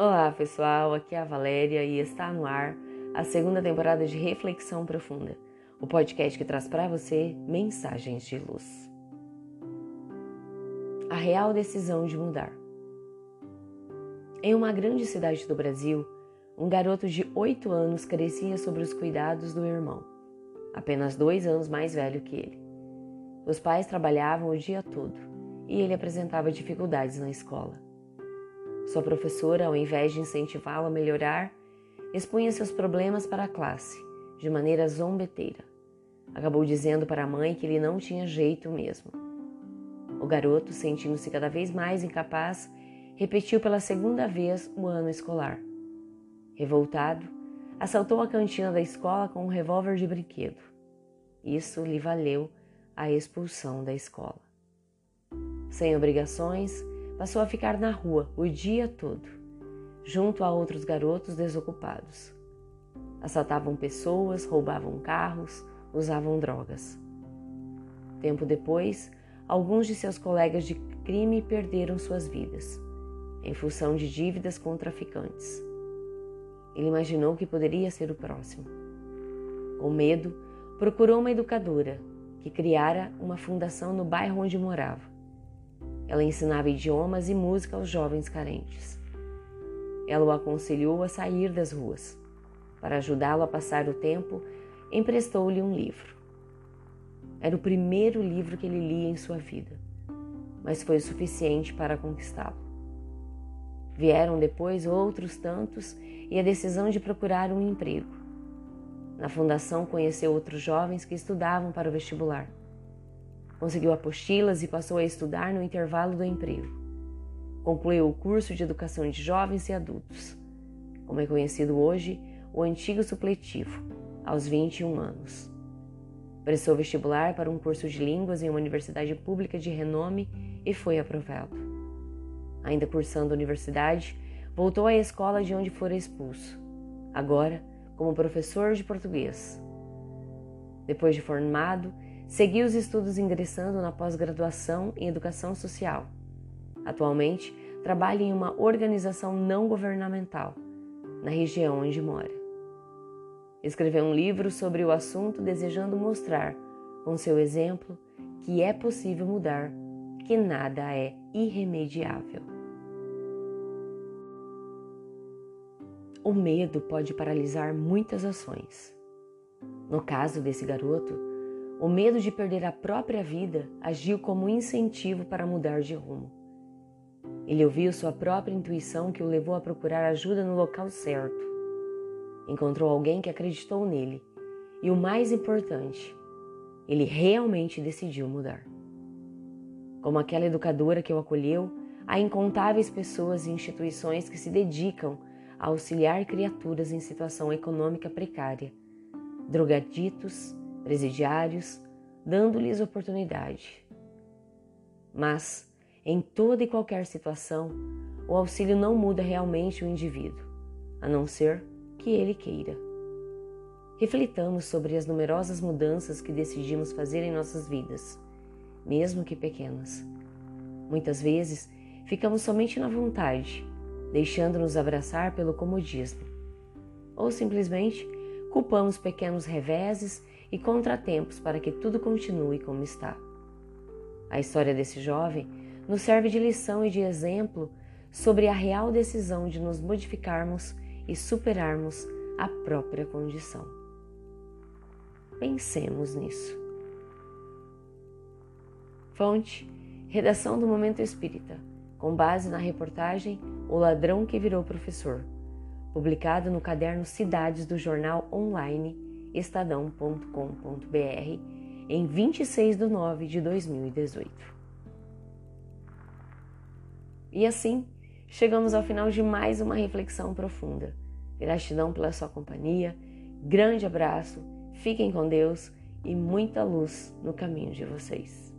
Olá pessoal, aqui é a Valéria e está no ar a segunda temporada de Reflexão Profunda, o podcast que traz para você mensagens de luz. A real decisão de mudar. Em uma grande cidade do Brasil, um garoto de 8 anos crescia sob os cuidados do irmão, apenas dois anos mais velho que ele. Os pais trabalhavam o dia todo e ele apresentava dificuldades na escola. Sua professora, ao invés de incentivá-lo a melhorar, expunha seus problemas para a classe, de maneira zombeteira. Acabou dizendo para a mãe que ele não tinha jeito mesmo. O garoto, sentindo-se cada vez mais incapaz, repetiu pela segunda vez o ano escolar. Revoltado, assaltou a cantina da escola com um revólver de brinquedo. Isso lhe valeu a expulsão da escola. Sem obrigações, passou a ficar na rua o dia todo, junto a outros garotos desocupados. Assaltavam pessoas, roubavam carros, usavam drogas. Tempo depois, alguns de seus colegas de crime perderam suas vidas, em função de dívidas com traficantes. Ele imaginou que poderia ser o próximo. Com medo, procurou uma educadora que criara uma fundação no bairro onde morava ela ensinava idiomas e música aos jovens carentes. Ela o aconselhou a sair das ruas. Para ajudá-lo a passar o tempo, emprestou-lhe um livro. Era o primeiro livro que ele lia em sua vida, mas foi o suficiente para conquistá-lo. Vieram depois outros tantos e a decisão de procurar um emprego. Na fundação conheceu outros jovens que estudavam para o vestibular. Conseguiu apostilas e passou a estudar no intervalo do emprego. Concluiu o curso de educação de jovens e adultos, como é conhecido hoje o antigo supletivo, aos 21 anos. Prestou vestibular para um curso de línguas em uma universidade pública de renome e foi aprovado. Ainda cursando a universidade, voltou à escola de onde fora expulso, agora como professor de português. Depois de formado, Segui os estudos ingressando na pós-graduação em Educação Social. Atualmente, trabalha em uma organização não governamental, na região onde mora. Escreveu um livro sobre o assunto desejando mostrar, com seu exemplo, que é possível mudar, que nada é irremediável. O medo pode paralisar muitas ações. No caso desse garoto, o medo de perder a própria vida agiu como incentivo para mudar de rumo. Ele ouviu sua própria intuição que o levou a procurar ajuda no local certo. Encontrou alguém que acreditou nele e, o mais importante, ele realmente decidiu mudar. Como aquela educadora que o acolheu, há incontáveis pessoas e instituições que se dedicam a auxiliar criaturas em situação econômica precária, drogaditos, presidiários, dando-lhes oportunidade. Mas, em toda e qualquer situação, o auxílio não muda realmente o indivíduo, a não ser que ele queira. Reflitamos sobre as numerosas mudanças que decidimos fazer em nossas vidas, mesmo que pequenas. Muitas vezes ficamos somente na vontade, deixando-nos abraçar pelo comodismo. Ou simplesmente culpamos pequenos reveses e contratempos para que tudo continue como está. A história desse jovem nos serve de lição e de exemplo sobre a real decisão de nos modificarmos e superarmos a própria condição. Pensemos nisso. Fonte: Redação do Momento Espírita, com base na reportagem O Ladrão que Virou Professor, publicado no caderno Cidades do jornal online estadão.com.br em 26 de nove de 2018. E assim, chegamos ao final de mais uma reflexão profunda. Gratidão pela sua companhia, grande abraço, fiquem com Deus e muita luz no caminho de vocês.